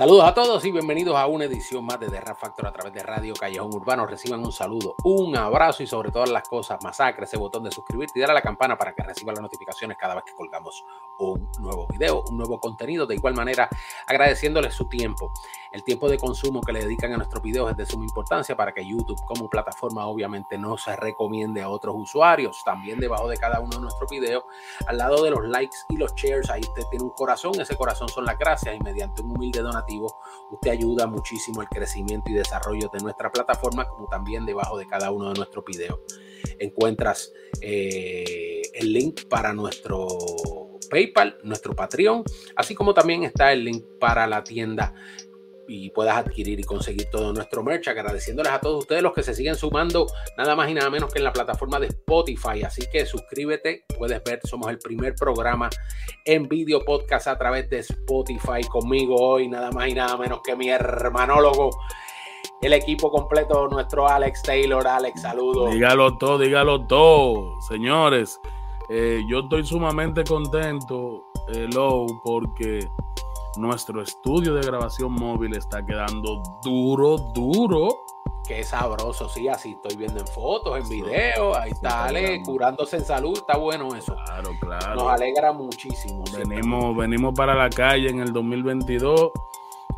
Saludos a todos y bienvenidos a una edición más de The Rap Factor a través de Radio Callejón Urbano. Reciban un saludo, un abrazo y sobre todas las cosas, masacre ese botón de suscribirte y dar a la campana para que reciban las notificaciones cada vez que colgamos un nuevo video, un nuevo contenido. De igual manera, agradeciéndoles su tiempo. El tiempo de consumo que le dedican a nuestros videos es de suma importancia para que YouTube como plataforma obviamente no se recomiende a otros usuarios. También debajo de cada uno de nuestros videos, al lado de los likes y los shares, ahí usted tiene un corazón. Ese corazón son las gracias y mediante un humilde donativo usted ayuda muchísimo al crecimiento y desarrollo de nuestra plataforma, como también debajo de cada uno de nuestros videos. Encuentras eh, el link para nuestro PayPal, nuestro Patreon, así como también está el link para la tienda y puedas adquirir y conseguir todo nuestro merch. Agradeciéndoles a todos ustedes los que se siguen sumando, nada más y nada menos que en la plataforma de Spotify. Así que suscríbete, puedes ver, somos el primer programa en video podcast a través de Spotify conmigo hoy, nada más y nada menos que mi hermanólogo. El equipo completo, nuestro Alex Taylor. Alex, saludos. Dígalo todo, dígalo todo, señores. Eh, yo estoy sumamente contento, hello, porque nuestro estudio de grabación móvil está quedando duro, duro. Qué sabroso, sí, así estoy viendo en fotos, en videos, ahí está Ale curándose en salud, está bueno eso. Claro, claro. Nos alegra muchísimo. Venimos, venimos para la calle en el 2022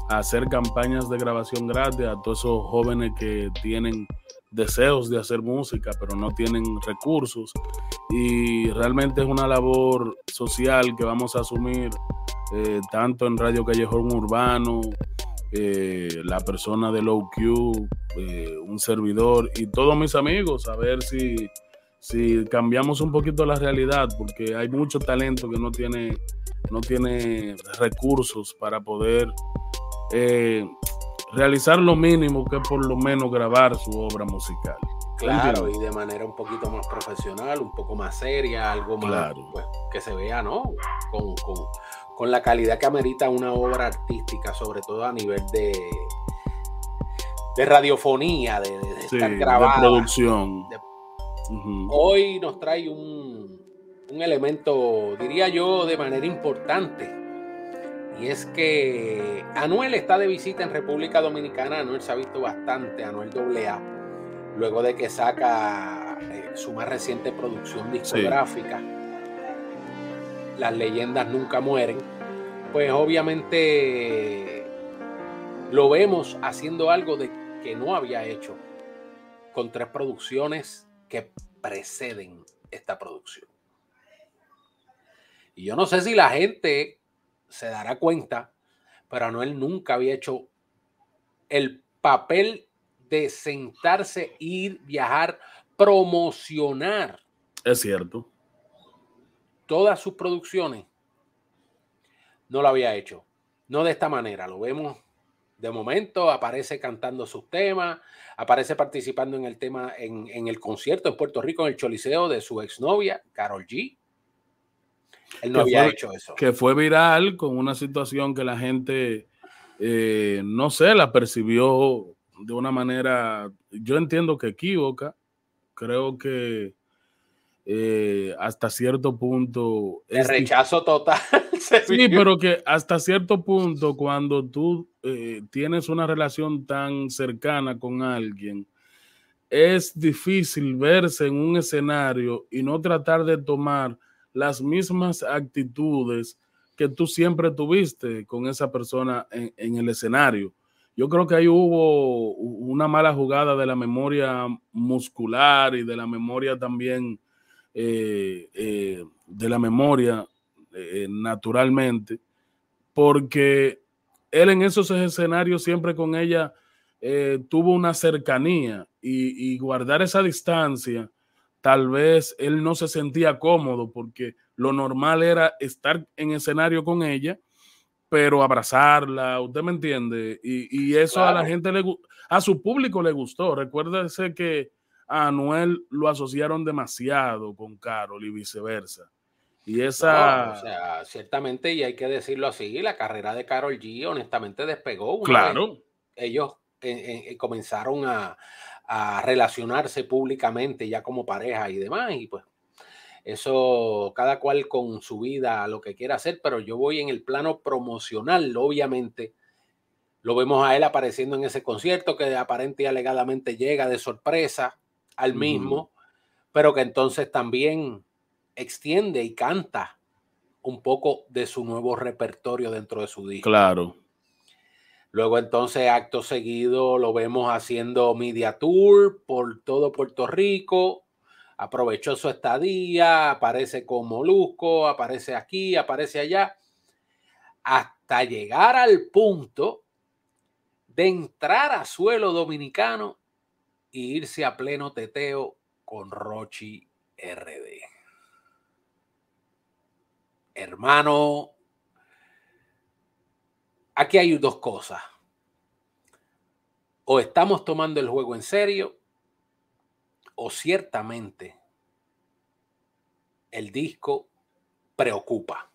a hacer campañas de grabación gratis a todos esos jóvenes que tienen deseos de hacer música, pero no tienen recursos. Y realmente es una labor social que vamos a asumir eh, tanto en Radio Callejón Urbano, eh, la persona de Low Q, eh, un servidor y todos mis amigos, a ver si, si cambiamos un poquito la realidad, porque hay mucho talento que no tiene, no tiene recursos para poder realizar lo mínimo que por lo menos grabar su obra musical. Claro, y de manera un poquito más profesional, un poco más seria, algo más pues, que se vea, ¿no? Con, con, la calidad que amerita una obra artística, sobre todo a nivel de, de radiofonía, de, estar grabada. De producción. Hoy nos trae un, un elemento, diría yo, de manera importante y es que Anuel está de visita en República Dominicana. Anuel se ha visto bastante, Anuel AA, luego de que saca eh, su más reciente producción discográfica, Las leyendas nunca mueren. Pues obviamente lo vemos haciendo algo de que no había hecho con tres producciones que preceden esta producción. Y yo no sé si la gente se dará cuenta, pero Anuel nunca había hecho el papel de sentarse, ir, viajar, promocionar. Es cierto. Todas sus producciones no lo había hecho. No de esta manera. Lo vemos de momento, aparece cantando sus temas, aparece participando en el tema, en, en el concierto en Puerto Rico, en el Choliseo de su exnovia, Carol G. Él no había hecho eso. Que fue viral con una situación que la gente, eh, no sé, la percibió de una manera, yo entiendo que equivoca. Creo que eh, hasta cierto punto. El rechazo total. sí, pero que hasta cierto punto, cuando tú eh, tienes una relación tan cercana con alguien, es difícil verse en un escenario y no tratar de tomar las mismas actitudes que tú siempre tuviste con esa persona en, el escenario. Yo creo que ahí hubo una mala jugada de la memoria muscular y de la memoria también, eh, eh, de la memoria eh, naturalmente, porque él en esos escenarios siempre con ella tuvo una cercanía y, y guardar esa distancia tal vez él no se sentía cómodo porque lo normal era estar en escenario con ella, pero abrazarla, usted me entiende, y, eso a la gente le a su público le gustó. Recuérdese que a Anuel lo asociaron demasiado con Carol y viceversa. Y esa. o sea, ciertamente, y hay que decirlo así, la carrera de Carol G honestamente despegó. claro. ellos eh, eh, comenzaron a, a relacionarse públicamente ya como pareja y demás. Y pues eso cada cual con su vida, lo que quiera hacer, pero yo voy en el plano promocional, obviamente. Lo vemos a él apareciendo en ese concierto que aparente y alegadamente llega de sorpresa al mismo, pero que entonces también extiende y canta un poco de su nuevo repertorio dentro de su disco. Claro. Luego entonces, acto seguido, lo vemos haciendo media tour por todo Puerto Rico. Aprovechó su estadía, aparece con Molusco, aparece aquí, aparece allá, hasta llegar al punto de entrar a suelo dominicano e irse a pleno teteo con Rochi RD. Hermano, aquí hay dos cosas. O estamos tomando el juego en serio, o ciertamente el disco preocupa.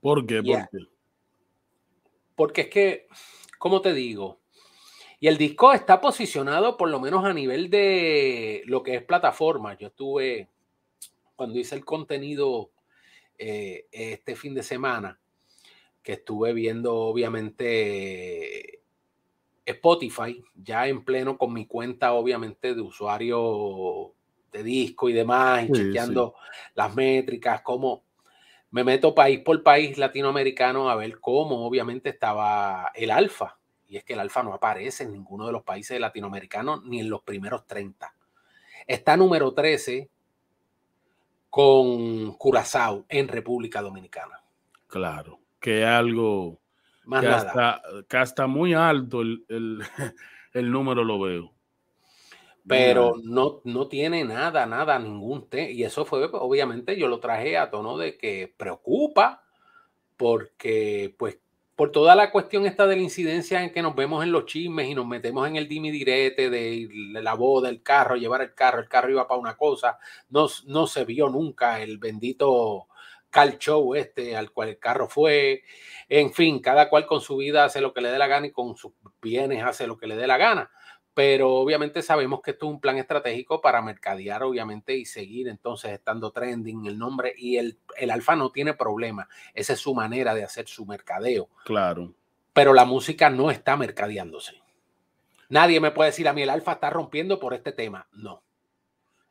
¿Por qué? ¿Por qué? Porque es que, ¿cómo te digo? Y el disco está posicionado por lo menos a nivel de lo que es plataforma. Yo estuve, cuando hice el contenido eh, este fin de semana, que estuve viendo obviamente Spotify, ya en pleno con mi cuenta obviamente de usuario de disco y demás, y chequeando las métricas, cómo me meto país por país latinoamericano a ver cómo obviamente estaba el alfa. Y es que el alfa no aparece en ninguno de los países latinoamericanos ni en los primeros 30. Está número 13 con Curazao en República Dominicana. Claro, que algo Más que, nada. Hasta, muy alto el, el número lo veo pero no, no tiene nada, nada, ningún té. Y eso fue, obviamente, yo lo traje a tono de que preocupa, porque, pues, por toda la cuestión esta de la incidencia en que nos vemos en los chismes y nos metemos en el dimi direte de la boda, el carro, llevar el carro, el carro iba para una cosa, no, no se vio nunca el bendito car show este al cual el carro fue, en fin, cada cual con su vida hace lo que le dé la gana y con sus bienes hace lo que le dé la gana pero obviamente sabemos que esto es un plan estratégico para mercadear, obviamente, y seguir entonces estando trending el nombre. Y el, el alfa no tiene problema. Esa es su manera de hacer su mercadeo. Claro. Pero la música no está mercadeándose. Nadie me puede decir a mí el alfa está rompiendo por este tema. No.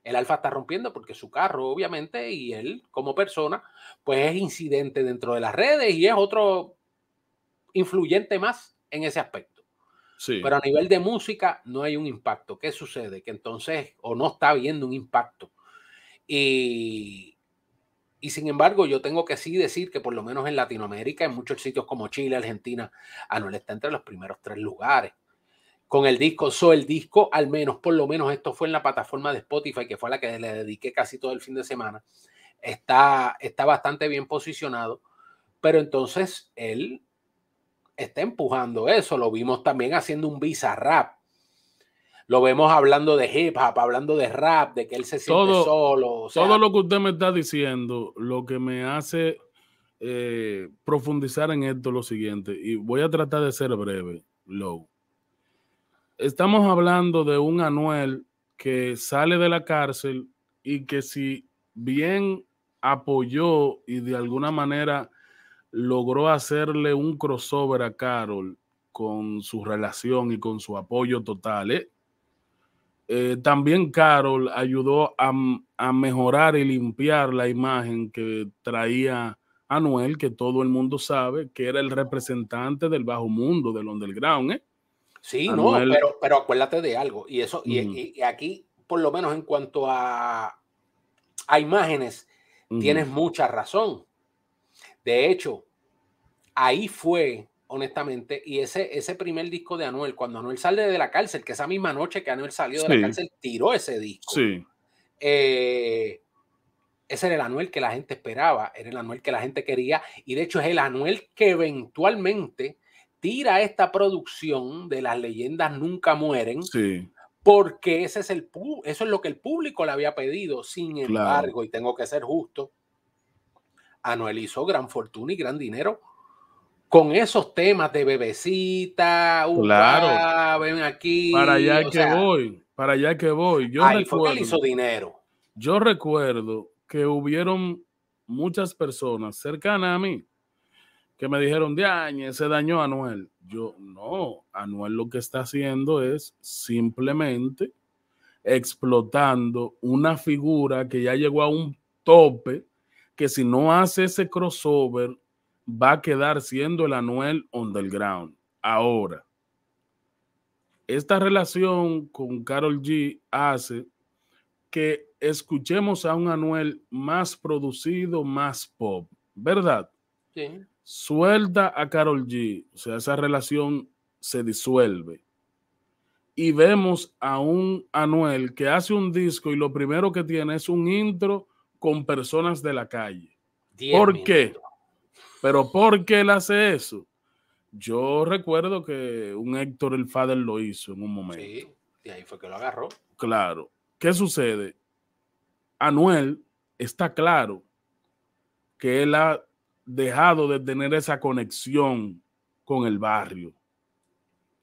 El alfa está rompiendo porque su carro, obviamente, y él como persona, pues es incidente dentro de las redes y es otro influyente más en ese aspecto. Pero a nivel de música no hay un impacto. ¿Qué sucede? Que entonces o no está habiendo un impacto. Y, y sin embargo, yo tengo que sí decir que por lo menos en Latinoamérica, en muchos sitios como Chile, Argentina, Anuel está entre los primeros tres lugares. Con el disco, so el disco, al menos, por lo menos esto fue en la plataforma de Spotify, que fue a la que le dediqué casi todo el fin de semana, está, está bastante bien posicionado. Pero entonces él está empujando eso. Lo vimos también haciendo un visa rap. Lo vemos hablando de hip hop, hablando de rap, de que él se siente solo. todo lo que usted me está diciendo, lo que me hace eh, profundizar en esto lo siguiente, y voy a tratar de ser breve, Low. Estamos hablando de un Anuel que sale de la cárcel y que si bien apoyó y de alguna manera logró hacerle un crossover a Carol con su relación y con su apoyo total. ¿eh? Eh, también Carol ayudó a, mejorar y limpiar la imagen que traía Anuel, que todo el mundo sabe que era el representante del bajo mundo, del underground. ¿eh? Sí, no, pero, pero acuérdate de algo, y eso, y, aquí, por lo menos en cuanto a, a imágenes, tienes mucha razón. De hecho, ahí fue, honestamente, y ese, ese primer disco de Anuel, cuando Anuel sale de la cárcel, que esa misma noche que Anuel salió de la cárcel, tiró ese disco. Sí. Eh, ese era el Anuel que la gente esperaba, era el Anuel que la gente quería, y de hecho es el Anuel que eventualmente tira esta producción de las leyendas nunca mueren. Sí. Porque ese es el, eso es lo que el público le había pedido. Sin embargo, y tengo que ser justo, Anuel hizo gran fortuna y gran dinero con esos temas de bebecita, claro. ven aquí. Para allá que voy, para allá que voy. Yo ahí recuerdo, fue que hizo dinero. Yo recuerdo que hubieron muchas personas cercanas a mí que me dijeron, de año se dañó Anuel. Yo, no, Anuel lo que está haciendo es simplemente explotando una figura que ya llegó a un tope, que si no hace ese crossover, va a quedar siendo el Anuel underground. Ahora, esta relación con Carol G hace que escuchemos a un Anuel más producido, más pop, ¿verdad? Sí. Suelta a Carol G, o sea, esa relación se disuelve. Y vemos a un Anuel que hace un disco y lo primero que tiene es un intro con personas de la calle. ¿Por qué? Pero ¿por qué él hace eso? Yo recuerdo que un Héctor el Fader lo hizo en un momento. Sí, y ahí fue que lo agarró. Claro. ¿Qué sucede? Anuel está claro que él ha dejado de tener esa conexión con el barrio.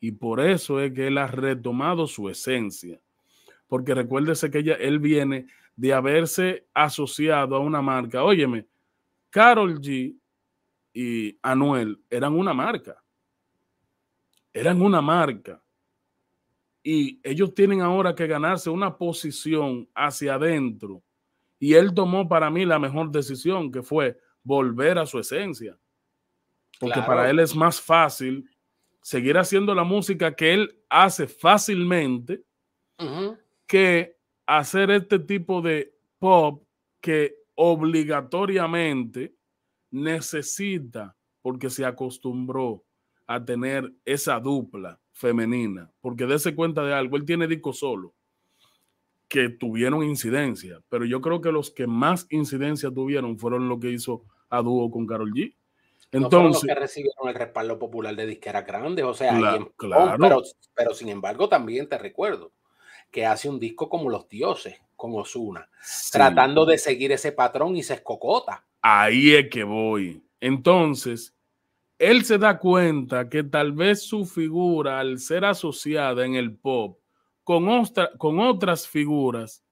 Y por eso es que él ha retomado su esencia. Porque recuérdese que ella, él viene de haberse asociado a una marca. Óyeme, Carol G y Anuel eran una marca. Eran una marca. Y ellos tienen ahora que ganarse una posición hacia adentro. Y él tomó para mí la mejor decisión, que fue volver a su esencia. Porque para él es más fácil seguir haciendo la música que él hace fácilmente que hacer este tipo de pop que obligatoriamente necesita, porque se acostumbró a tener esa dupla femenina, porque dése cuenta de algo, él tiene disco solo, que tuvieron incidencia, pero yo creo que los que más incidencia tuvieron fueron los que hizo a dúo con Carol G. Entonces, no que recibieron el respaldo popular de disquera grandes, o sea, claro. pero, sin embargo también te recuerdo que hace un disco como Los Dioses, con Osuna, tratando de seguir ese patrón y se escocota. Ahí es que voy. Entonces, él se da cuenta que tal vez su figura, al ser asociada en el pop con, otras figuras,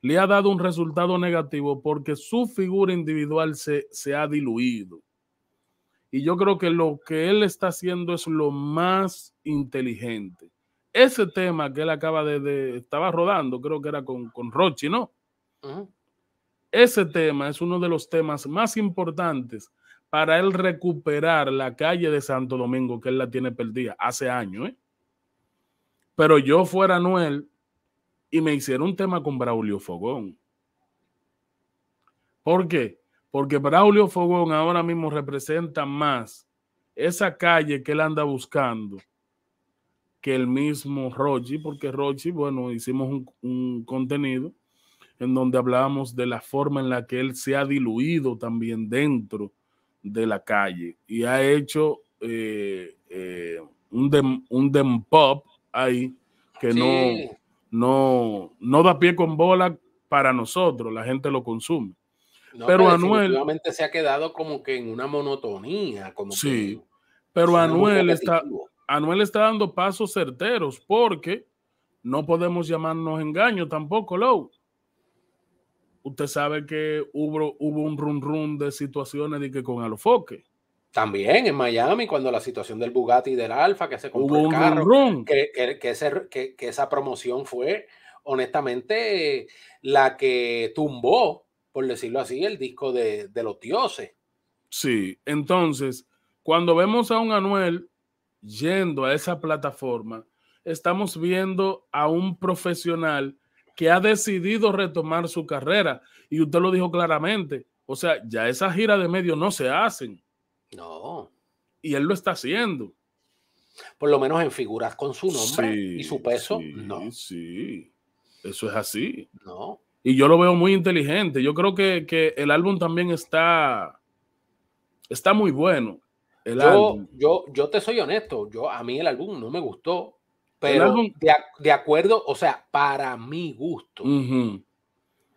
le ha dado un resultado negativo porque su figura individual se, ha diluido. Y yo creo que lo que él está haciendo es lo más inteligente. Ese tema que él acaba de, estaba rodando, creo que era con, con Rochi, ¿no? Ese tema es uno de los temas más importantes para él recuperar la calle de Santo Domingo, que él la tiene perdida hace años. ¿eh? Pero yo fuera Noel y me hicieron un tema con Braulio Fogón. ¿Por qué? Porque Braulio Fogón ahora mismo representa más esa calle que él anda buscando que el mismo Rochi, porque Rochi, bueno, hicimos un contenido en donde hablábamos de la forma en la que él se ha diluido también dentro de la calle y ha hecho eh, eh, un, dem, un dem pop ahí que no, no, no da pie con bola para nosotros, la gente lo consume. pero Anuel se ha quedado como que en una monotonía, como sí, pero Anuel está, Anuel está dando pasos certeros porque no podemos llamarnos engaño tampoco, Low usted sabe que hubo, hubo un run run de situaciones de que con Alofoque. También en Miami, cuando la situación del Bugatti y del Alfa, que se compró hubo el carro, run Que, que, que, esa promoción fue, honestamente, la que tumbó, por decirlo así, el disco de, de los dioses. Sí, entonces, cuando vemos a un Anuel yendo a esa plataforma, estamos viendo a un profesional que ha decidido retomar su carrera. Y usted lo dijo claramente. O sea, ya esas giras de medios no se hacen. No. Y él lo está haciendo. Por lo menos en figuras con su nombre y su peso. no. Sí, eso es así. No. Y yo lo veo muy inteligente. Yo creo que, el álbum también está, está muy bueno. yo, yo, yo te soy honesto. Yo, a mí el álbum no me gustó. Pero de, acuerdo, o sea, para mi gusto.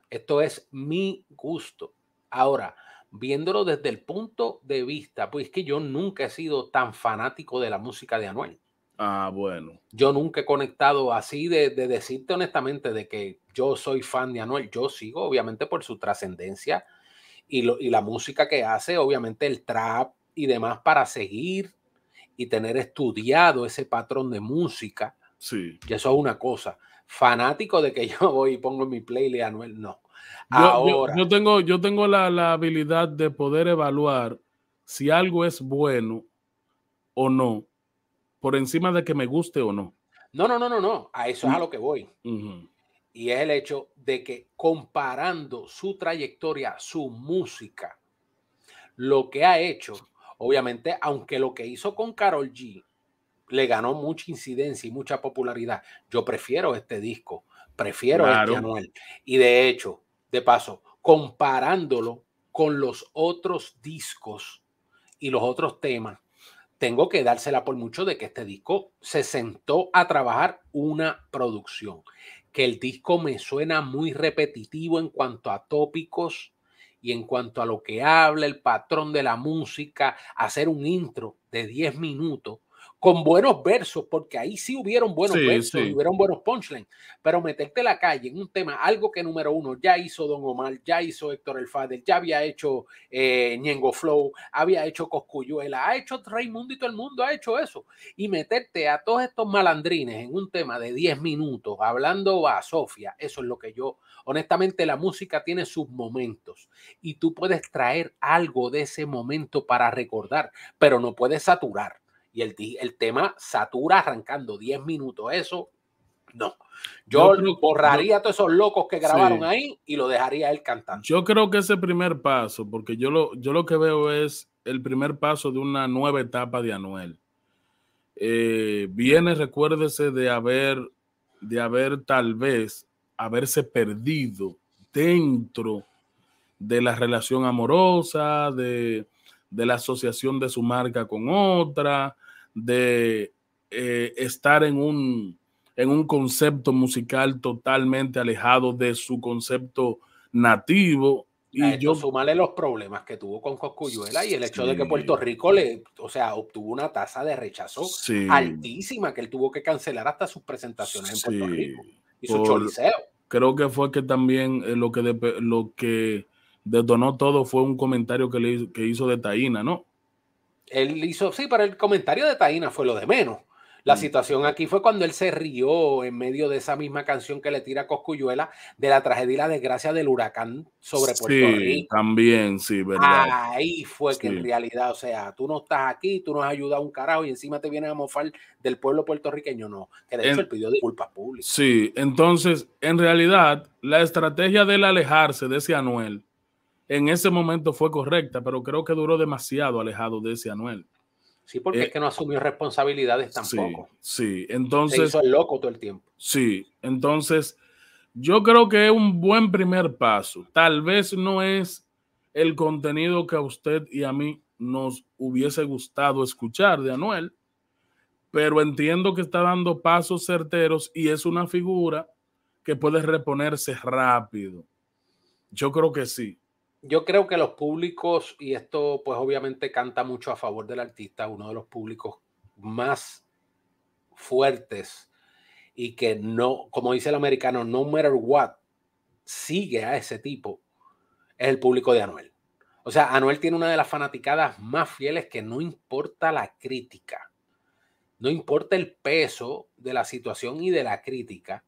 Esto es mi gusto. Ahora, viéndolo desde el punto de vista, pues que yo nunca he sido tan fanático de la música de Anuel. Ah, bueno. Yo nunca he conectado así de, decirte honestamente de que yo soy fan de Anuel. Yo sigo, obviamente, por su trascendencia y, y la música que hace, obviamente el trap y demás para seguir y tener estudiado ese patrón de música. Sí. Y eso es una cosa. Fanático de que yo voy y pongo mi playlist Anuel, no. Ahora, yo, tengo, yo tengo la, la habilidad de poder evaluar si algo es bueno o no, por encima de que me guste o no. No, no, no, no, no. A eso es a lo que voy. Y es el hecho de que comparando su trayectoria, su música, lo que ha hecho, obviamente, aunque lo que hizo con Carol G le ganó mucha incidencia y mucha popularidad, yo prefiero este disco, prefiero este Anuel. Y de hecho, de paso, comparándolo con los otros discos y los otros temas, tengo que dársela por mucho de que este disco se sentó a trabajar una producción, que el disco me suena muy repetitivo en cuanto a tópicos y en cuanto a lo que habla el patrón de la música, hacer un intro de 10 minutos con buenos versos, porque ahí sí hubieron buenos versos, hubieron buenos punchlines, pero meterte la calle en un tema, algo que número uno ya hizo Don Omar, ya hizo Héctor El Fader, ya había hecho eh, Ñengo Flow, había hecho Coscuyuela, ha hecho Raimundo y todo el mundo ha hecho eso, y meterte a todos estos malandrines en un tema de 10 minutos, hablando a Sofía, eso es lo que yo, honestamente la música tiene sus momentos, y tú puedes traer algo de ese momento para recordar, pero no puedes saturar y el, el tema satura arrancando 10 minutos. Eso, no. Yo, borraría a todos esos locos que grabaron ahí y lo dejaría él cantando. Yo creo que ese primer paso, porque yo lo, yo lo que veo es el primer paso de una nueva etapa de Anuel. Eh, viene, recuérdese, de haber, de haber tal vez haberse perdido dentro de la relación amorosa, de, de la asociación de su marca con otra, de eh, estar en un, en un concepto musical totalmente alejado de su concepto nativo. Y yo sumarle los problemas que tuvo con Coscuyuela y el hecho de que Puerto Rico le, o sea, obtuvo una tasa de rechazo altísima que él tuvo que cancelar hasta sus presentaciones en Puerto Rico y su choliseo. Creo que fue que también eh, lo que lo que detonó todo fue un comentario que, le, que hizo de Taína, ¿no? Él hizo, sí, pero el comentario de Taína fue lo de menos. La mm. situación aquí fue cuando él se rió en medio de esa misma canción que le tira Coscuyuela de la tragedia y la desgracia del huracán sobre Puerto sí, Rico. También, sí, verdad. Ahí fue que en realidad, o sea, tú no estás aquí, tú no has ayudado a un carajo y encima te vienes a mofar del pueblo puertorriqueño, no. Que de hecho él pidió disculpas públicas. Sí, entonces, en realidad, la estrategia del alejarse de ese Anuel en ese momento fue correcta, pero creo que duró demasiado alejado de ese Anuel. Sí, porque es eh, que no asumió responsabilidades tampoco. Sí, entonces. Se hizo el loco todo el tiempo. Sí, entonces yo creo que es un buen primer paso. Tal vez no es el contenido que a usted y a mí nos hubiese gustado escuchar de Anuel, pero entiendo que está dando pasos certeros y es una figura que puede reponerse rápido. Yo creo que sí yo creo que los públicos, y esto pues obviamente canta mucho a favor del artista, uno de los públicos más fuertes y que no, como dice el americano, no matter what, sigue a ese tipo, es el público de Anuel. O sea, Anuel tiene una de las fanaticadas más fieles que no importa la crítica, no importa el peso de la situación y de la crítica,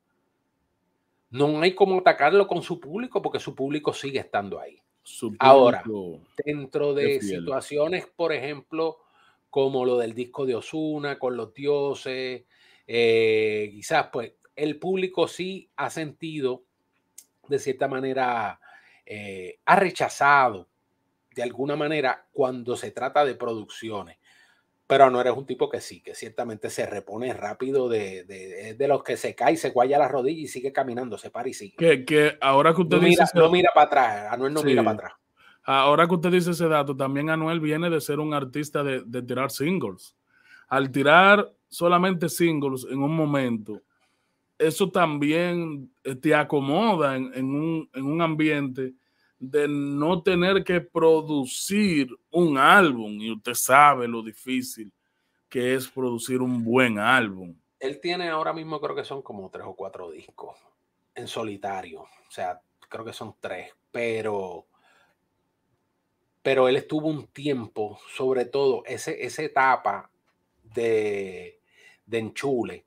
no hay como atacarlo con su público porque su público sigue estando ahí. Ahora, dentro de situaciones, por ejemplo, como lo del disco de Osuna con los dioses, eh, quizás pues el público sí ha sentido, de cierta manera, eh, ha rechazado de alguna manera cuando se trata de producciones. Pero no eres un tipo que sí, que ciertamente se repone rápido de, de, los que se cae, se guaya la rodilla y sigue caminando, se para y sigue. Que, que ahora que usted no dice. Mira, no mira para atrás, Anuel no mira para atrás. Ahora que usted dice ese dato, también Anuel viene de ser un artista de, de tirar singles. Al tirar solamente singles en un momento, eso también te acomoda en, en, un, en un ambiente de no tener que producir un álbum y usted sabe lo difícil que es producir un buen álbum. Él tiene ahora mismo creo que son como tres o cuatro discos en solitario, o sea, creo que son tres, pero pero él estuvo un tiempo, sobre todo ese, esa etapa de, de enchule.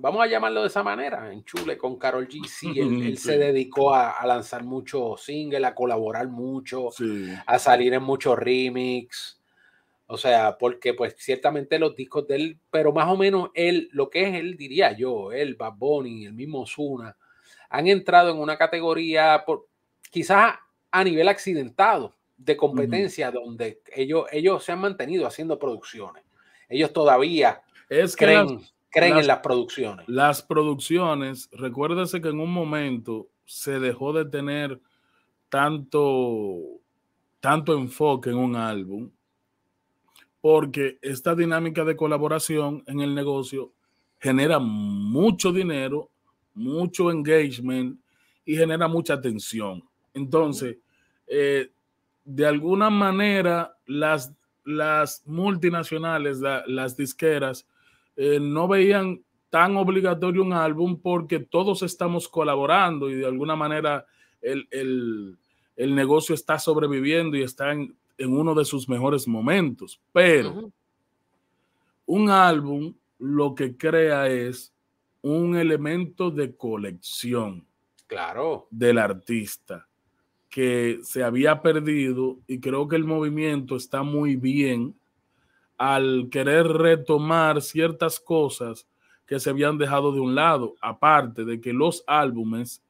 Vamos a llamarlo de esa manera, enchule con Carol G. Sí, él, se dedicó a, lanzar muchos singles, a colaborar mucho, a salir en muchos remix. O sea, porque pues ciertamente los discos de él, pero más o menos él, lo que es él, diría yo, él, Bad Bunny, el mismo Zuna, han entrado en una categoría, por, quizás a nivel accidentado, de competencia, donde ellos, ellos se han mantenido haciendo producciones. Ellos todavía creen, creen en las producciones. Las producciones, recuérdese que en un momento se dejó de tener tanto, tanto enfoque en un álbum, porque esta dinámica de colaboración en el negocio genera mucho dinero, mucho engagement y genera mucha atención. Entonces, eh, de alguna manera, las, las multinacionales, las disqueras, eh, no veían tan obligatorio un álbum porque todos estamos colaborando y de alguna manera el, negocio está sobreviviendo y está en, uno de sus mejores momentos. Pero un álbum lo que crea es un elemento de colección. Claro. Del artista que se había perdido y creo que el movimiento está muy bien al querer retomar ciertas cosas que se habían dejado de un lado, aparte de que los álbumes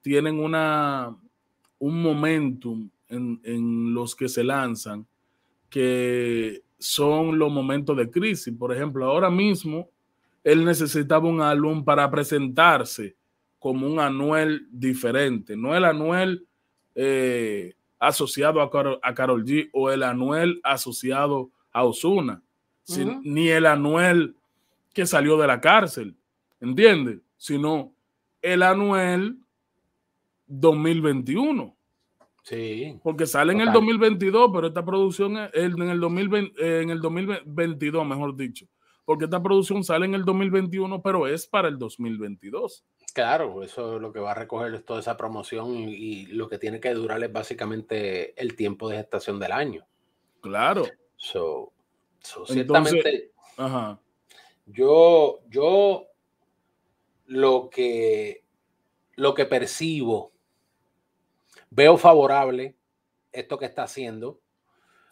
tienen una, un momentum en, en los que se lanzan que son los momentos de crisis. Por ejemplo, ahora mismo él necesitaba un álbum para presentarse como un Anuel diferente, no el Anuel eh, asociado a, Carol, G o el Anuel asociado a Osuna, ni el Anuel que salió de la cárcel, ¿entiendes? Sino el Anuel 2021. Sí. Porque sale en el 2022, pero esta producción es en el, 2020, en el 2022, mejor dicho. Porque esta producción sale en el 2021, pero es para el 2022. Claro, eso es lo que va a recoger es toda esa promoción y, lo que tiene que durar es básicamente el tiempo de gestación del año. Claro. So, ciertamente, yo, yo lo que, lo que percibo, veo favorable esto que está haciendo.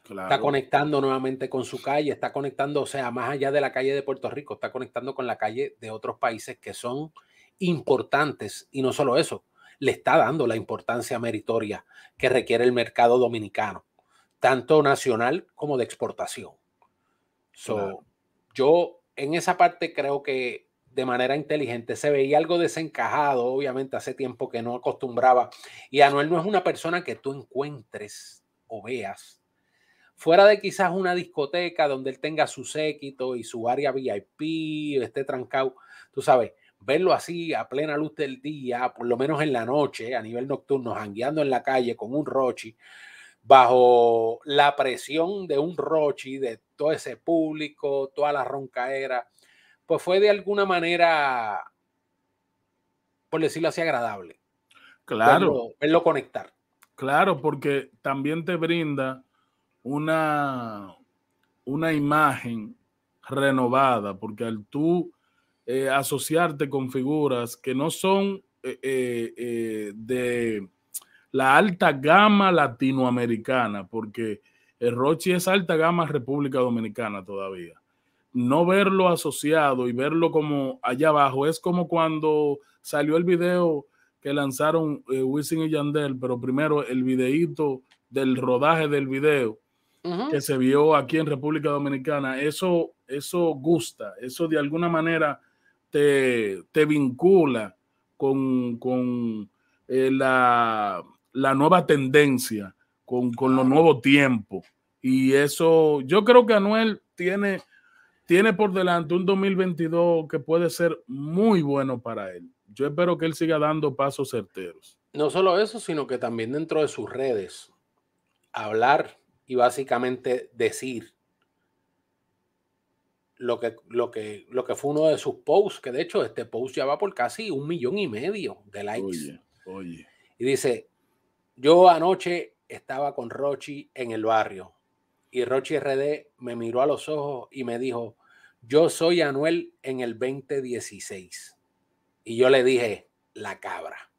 Está conectando nuevamente con su calle, está conectando, o sea, más allá de la calle de Puerto Rico, está conectando con la calle de otros países que son importantes. Y no solo eso, le está dando la importancia meritoria que requiere el mercado dominicano, tanto nacional como de exportación. So, Yo en esa parte creo que de manera inteligente se veía algo desencajado, obviamente hace tiempo que no acostumbraba. Y Anuel no es una persona que tú encuentres o veas fuera de quizás una discoteca donde él tenga su séquito y su área VIP, esté trancado, tú sabes, verlo así a plena luz del día, por lo menos en la noche, a nivel nocturno, jangueando en la calle con un Rochi, bajo la presión de un Rochi, de todo ese público, toda la roncaera, pues fue de alguna manera, por decirlo así, agradable. Claro. Verlo, conectar. Claro, porque también te brinda una, una imagen renovada, porque al tú eh, asociarte con figuras que no son eh, eh, de la alta gama latinoamericana, porque el Rochi es alta gama República Dominicana todavía. No verlo asociado y verlo como allá abajo es como cuando salió el video que lanzaron Wisin y Yandel, pero primero el videíto del rodaje del video que se vio aquí en República Dominicana, eso, eso gusta, eso de alguna manera te, vincula con, eh, la, nueva tendencia, con, con los nuevos tiempos. Y eso, yo creo que Anuel tiene, tiene por delante un 2022 que puede ser muy bueno para él. Yo espero que él siga dando pasos certeros. No solo eso, sino que también dentro de sus redes, hablar y básicamente decir lo que, lo, que, lo que fue uno de sus posts, que de hecho este post ya va por casi un millón y medio de likes. Oye, Y dice, yo anoche estaba con Rochi en el barrio y Rochi RD me miró a los ojos y me dijo, yo soy Anuel en el 2016. Y yo le dije, la cabra.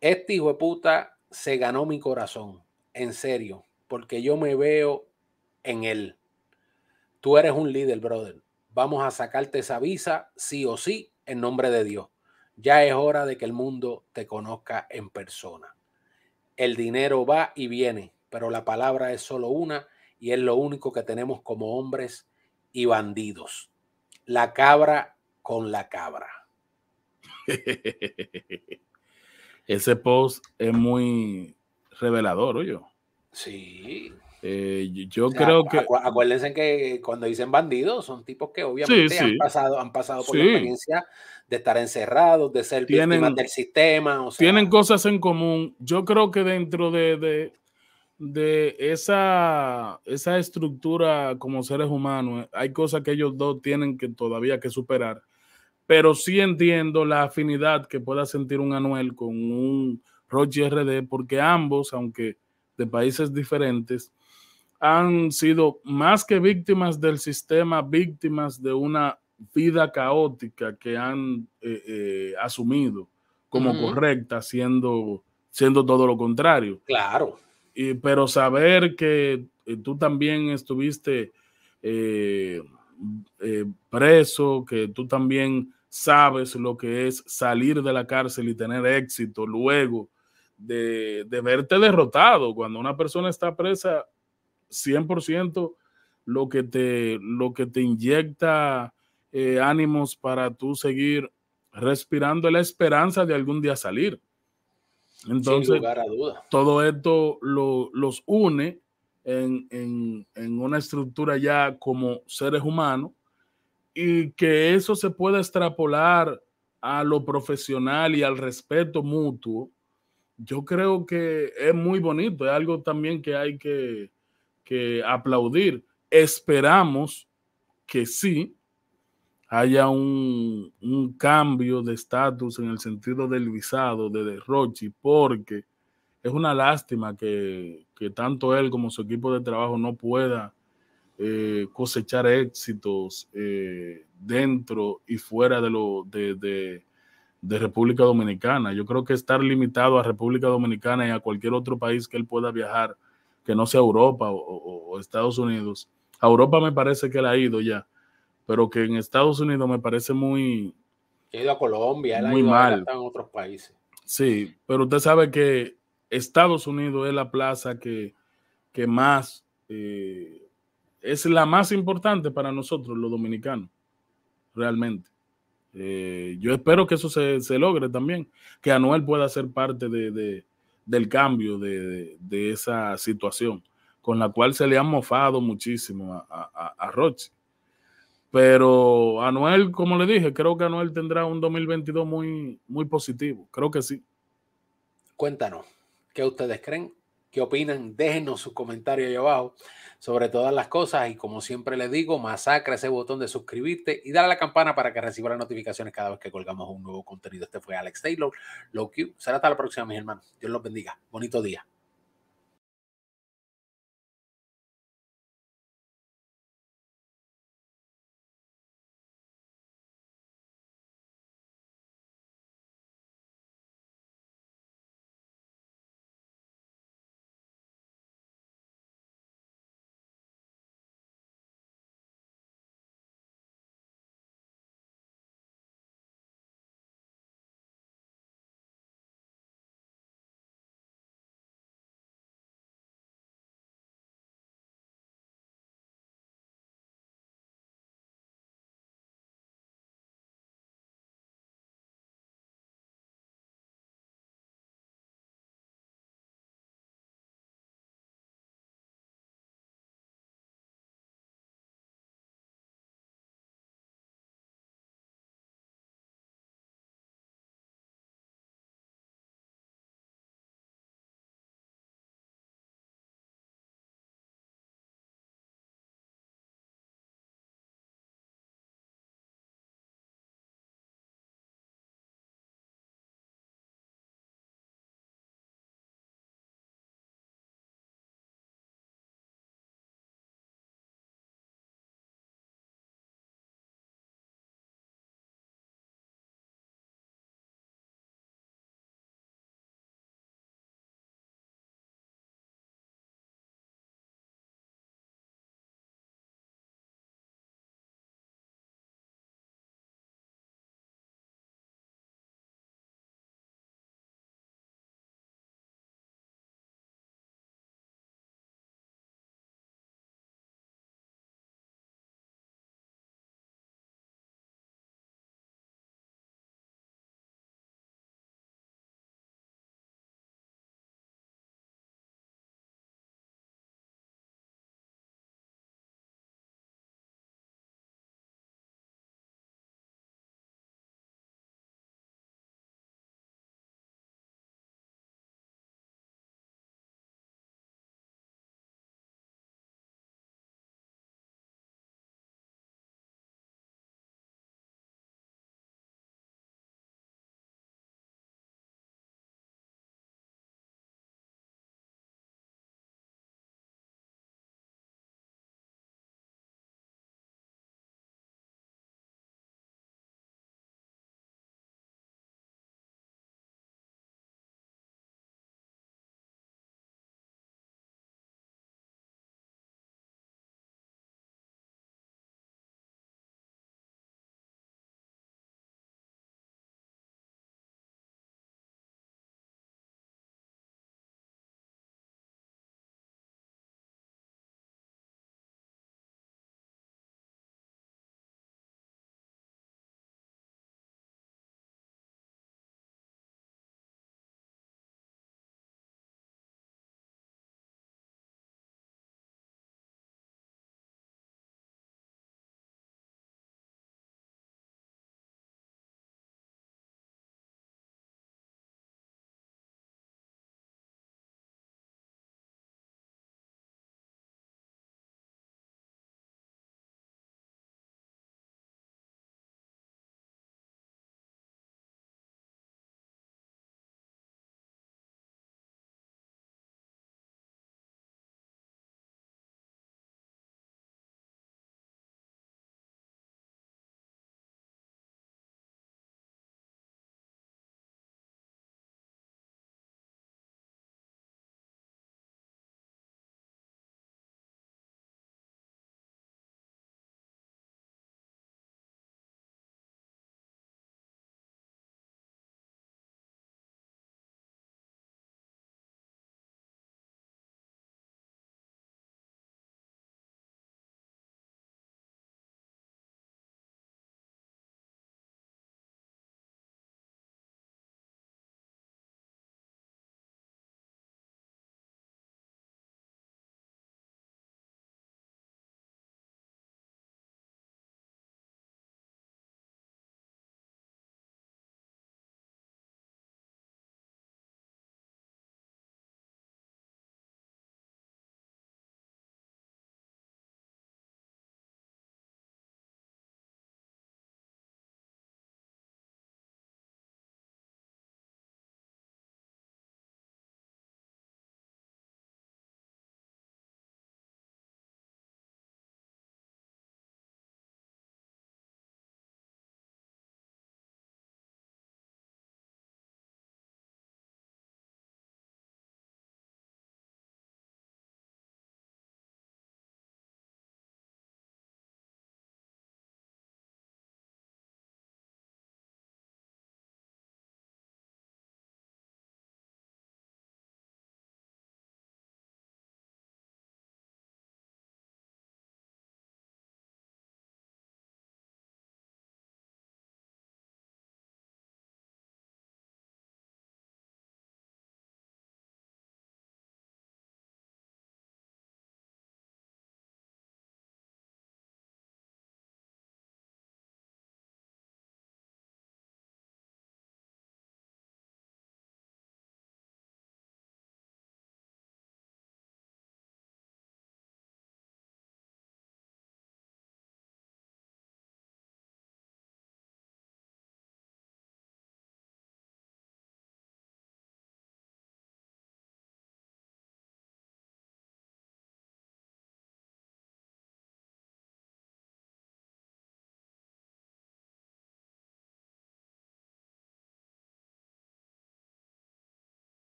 Este hijo de puta se ganó mi corazón, en serio, porque yo me veo en él. Tú eres un líder, brother. Vamos a sacarte esa visa, sí o sí, en nombre de Dios. Ya es hora de que el mundo te conozca en persona. El dinero va y viene, pero la palabra es solo una y es lo único que tenemos como hombres y bandidos. La cabra con la cabra. Ese post es muy revelador, oye. Sí. Eh, yo creo que. acuérdense que cuando dicen bandidos, son tipos que obviamente Han, pasado, han pasado por la experiencia de estar encerrados, de ser víctimas del sistema. tienen cosas en común. Yo creo que dentro de, de, esa, esa estructura como seres humanos, hay cosas que ellos dos tienen que todavía que superar. Pero sí entiendo la afinidad que pueda sentir un Anuel con un Roger RD, porque ambos, aunque de países diferentes, han sido más que víctimas del sistema, víctimas de una vida caótica que han eh, eh, asumido como correcta, siendo, siendo todo lo contrario. Claro. Y, pero saber que eh, tú también estuviste preso, que tú también sabes lo que es salir de la cárcel y tener éxito luego de, de verte derrotado. Cuando una persona está presa, 100% lo que te, lo que te inyecta eh, ánimos para tú seguir respirando la esperanza de algún día salir. Entonces, todo esto los une en, en, una estructura ya como seres humanos y que eso se pueda extrapolar a lo profesional y al respeto mutuo, yo creo que es muy bonito, es algo también que hay que, que aplaudir. Esperamos que sí haya un, cambio de estatus en el sentido del visado de Rochi, porque es una lástima que, tanto él como su equipo de trabajo no pueda eh, cosechar éxitos eh, dentro y fuera de, lo, de, de, República Dominicana. Yo creo que estar limitado a República Dominicana y a cualquier otro país que él pueda viajar que no sea Europa o, Estados Unidos. A Europa me parece que él ha ido ya, pero que en Estados Unidos me parece muy... Ido a Colombia, él muy ha ido mal. en otros países. Sí, pero usted sabe que Estados Unidos es la plaza que, que más, eh, es la más importante para nosotros, los dominicanos, realmente. Eh, yo espero que eso se, se, logre también, que Anuel pueda ser parte de, del cambio de, esa situación, con la cual se le han mofado muchísimo a, a, a Roche. Pero Anuel, como le dije, creo que Anuel tendrá un 2022 muy, muy positivo. Creo que sí. Cuéntanos, ¿qué ustedes creen? ¿Qué opinan? Déjenos sus comentarios ahí abajo sobre todas las cosas y como siempre les digo, masacra ese botón de suscribirte y dale a la campana para que reciba las notificaciones cada vez que colgamos un nuevo contenido. Este fue Alex Taylor, Low Q. Será hasta la próxima, mis hermanos. Dios los bendiga. Bonito día.